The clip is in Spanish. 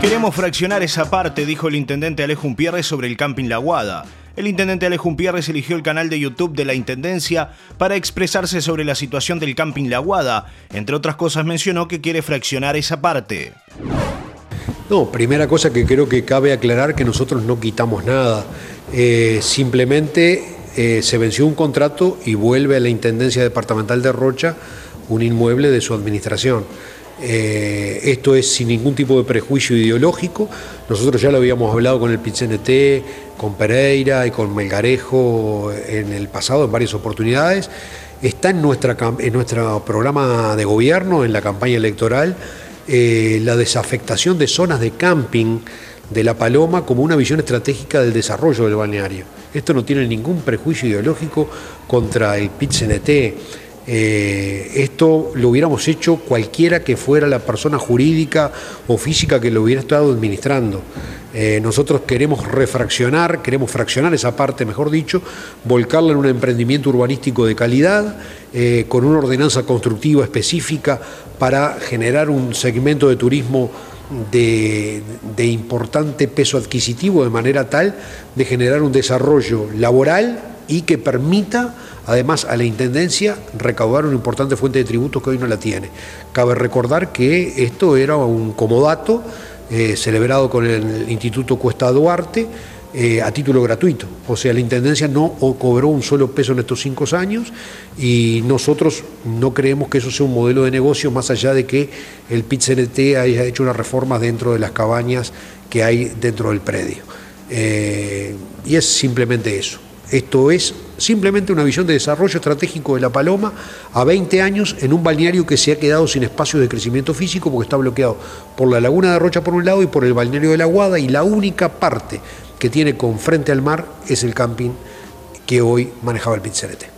Queremos fraccionar esa parte, dijo el intendente Alejo Pierres sobre el camping La Guada. El intendente Alejo Pierres eligió el canal de YouTube de la Intendencia para expresarse sobre la situación del camping La Guada. Entre otras cosas mencionó que quiere fraccionar esa parte. No, primera cosa que creo que cabe aclarar que nosotros no quitamos nada. Eh, simplemente eh, se venció un contrato y vuelve a la Intendencia Departamental de Rocha un inmueble de su administración. Eh, esto es sin ningún tipo de prejuicio ideológico. Nosotros ya lo habíamos hablado con el PITCNT, con Pereira y con Melgarejo en el pasado en varias oportunidades. Está en, nuestro programa de gobierno, en la campaña electoral, eh, la desafectación de zonas de camping de La Paloma como una visión estratégica del desarrollo del balneario. Esto no tiene ningún prejuicio ideológico contra el PITCNT eh, esto lo hubiéramos hecho cualquiera que fuera la persona jurídica o física que lo hubiera estado administrando. Eh, nosotros queremos refraccionar, queremos fraccionar esa parte, mejor dicho, volcarla en un emprendimiento urbanístico de calidad, eh, con una ordenanza constructiva específica para generar un segmento de turismo de, importante peso adquisitivo, de manera tal de generar un desarrollo laboral y que permita además a la Intendencia recaudar una importante fuente de tributos que hoy no la tiene. Cabe recordar que esto era un comodato eh, celebrado con el Instituto Cuesta Duarte, eh, a título gratuito. O sea, la Intendencia no cobró un solo peso en estos cinco años y nosotros no creemos que eso sea un modelo de negocio más allá de que el pit haya hecho unas reformas dentro de las cabañas que hay dentro del predio. Eh, y es simplemente eso. Esto es simplemente una visión de desarrollo estratégico de La Paloma a 20 años en un balneario que se ha quedado sin espacio de crecimiento físico porque está bloqueado por la laguna de Rocha por un lado y por el balneario de la Guada y la única parte que tiene con frente al mar es el camping que hoy manejaba el Pizzerete.